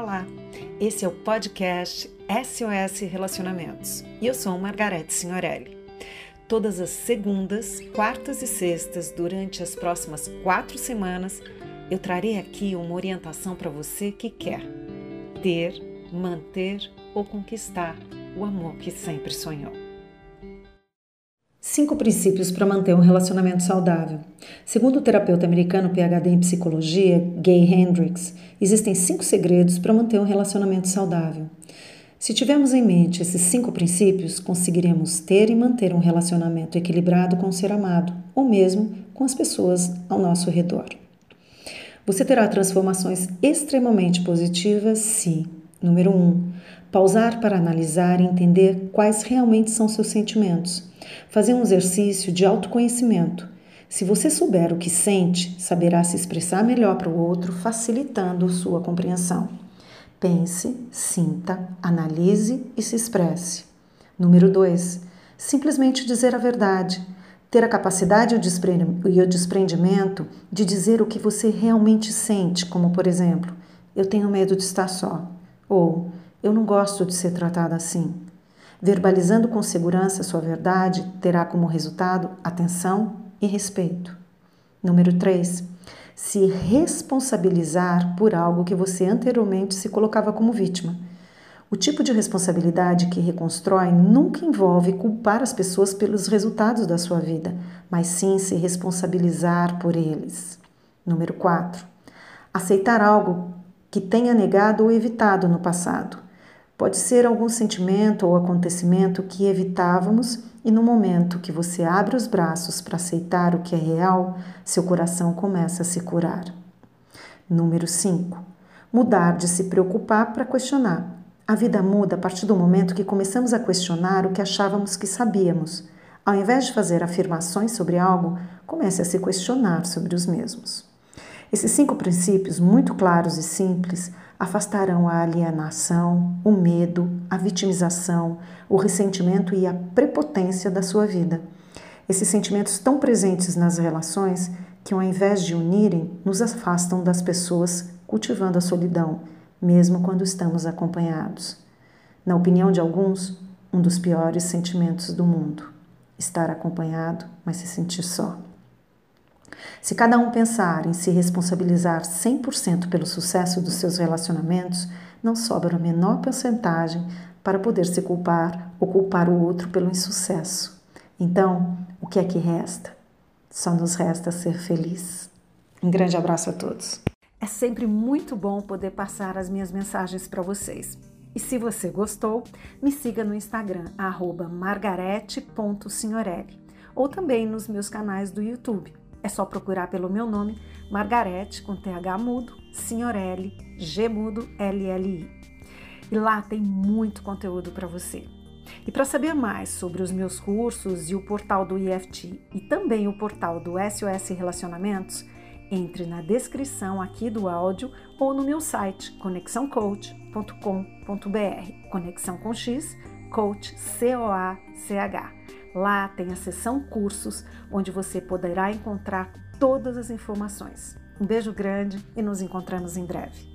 Olá, esse é o podcast SOS Relacionamentos e eu sou Margarete Signorelli. Todas as segundas, quartas e sextas, durante as próximas quatro semanas, eu trarei aqui uma orientação para você que quer ter, manter ou conquistar o amor que sempre sonhou. Cinco princípios para manter um relacionamento saudável. Segundo o terapeuta americano PhD em psicologia, Gay Hendricks, existem cinco segredos para manter um relacionamento saudável. Se tivermos em mente esses cinco princípios, conseguiremos ter e manter um relacionamento equilibrado com o ser amado, ou mesmo com as pessoas ao nosso redor. Você terá transformações extremamente positivas se, número um, pausar para analisar e entender quais realmente são seus sentimentos Fazer um exercício de autoconhecimento. Se você souber o que sente, saberá se expressar melhor para o outro, facilitando sua compreensão. Pense, sinta, analise e se expresse. Número 2. Simplesmente dizer a verdade. Ter a capacidade e o desprendimento de dizer o que você realmente sente, como por exemplo, eu tenho medo de estar só, ou eu não gosto de ser tratada assim. Verbalizando com segurança sua verdade terá como resultado atenção e respeito. Número 3. Se responsabilizar por algo que você anteriormente se colocava como vítima. O tipo de responsabilidade que reconstrói nunca envolve culpar as pessoas pelos resultados da sua vida, mas sim se responsabilizar por eles. Número 4. Aceitar algo que tenha negado ou evitado no passado. Pode ser algum sentimento ou acontecimento que evitávamos e no momento que você abre os braços para aceitar o que é real, seu coração começa a se curar. Número 5. Mudar de se preocupar para questionar. A vida muda a partir do momento que começamos a questionar o que achávamos que sabíamos. Ao invés de fazer afirmações sobre algo, comece a se questionar sobre os mesmos. Esses cinco princípios, muito claros e simples, afastarão a alienação, o medo, a vitimização, o ressentimento e a prepotência da sua vida. Esses sentimentos tão presentes nas relações que, ao invés de unirem, nos afastam das pessoas, cultivando a solidão, mesmo quando estamos acompanhados. Na opinião de alguns, um dos piores sentimentos do mundo: estar acompanhado, mas se sentir só. Se cada um pensar em se responsabilizar 100% pelo sucesso dos seus relacionamentos, não sobra a menor porcentagem para poder se culpar ou culpar o outro pelo insucesso. Então, o que é que resta? Só nos resta ser feliz. Um grande abraço a todos. É sempre muito bom poder passar as minhas mensagens para vocês. E se você gostou, me siga no Instagram, margarete.signorelli, ou também nos meus canais do YouTube. É só procurar pelo meu nome, Margarete, com TH mudo, Signorelli, G mudo, LLI. E lá tem muito conteúdo para você. E para saber mais sobre os meus cursos e o portal do IFT e também o portal do SOS Relacionamentos, entre na descrição aqui do áudio ou no meu site conexãocoach.com.br. Conexão com X, coach C O A C H. Lá tem a seção cursos, onde você poderá encontrar todas as informações. Um beijo grande e nos encontramos em breve.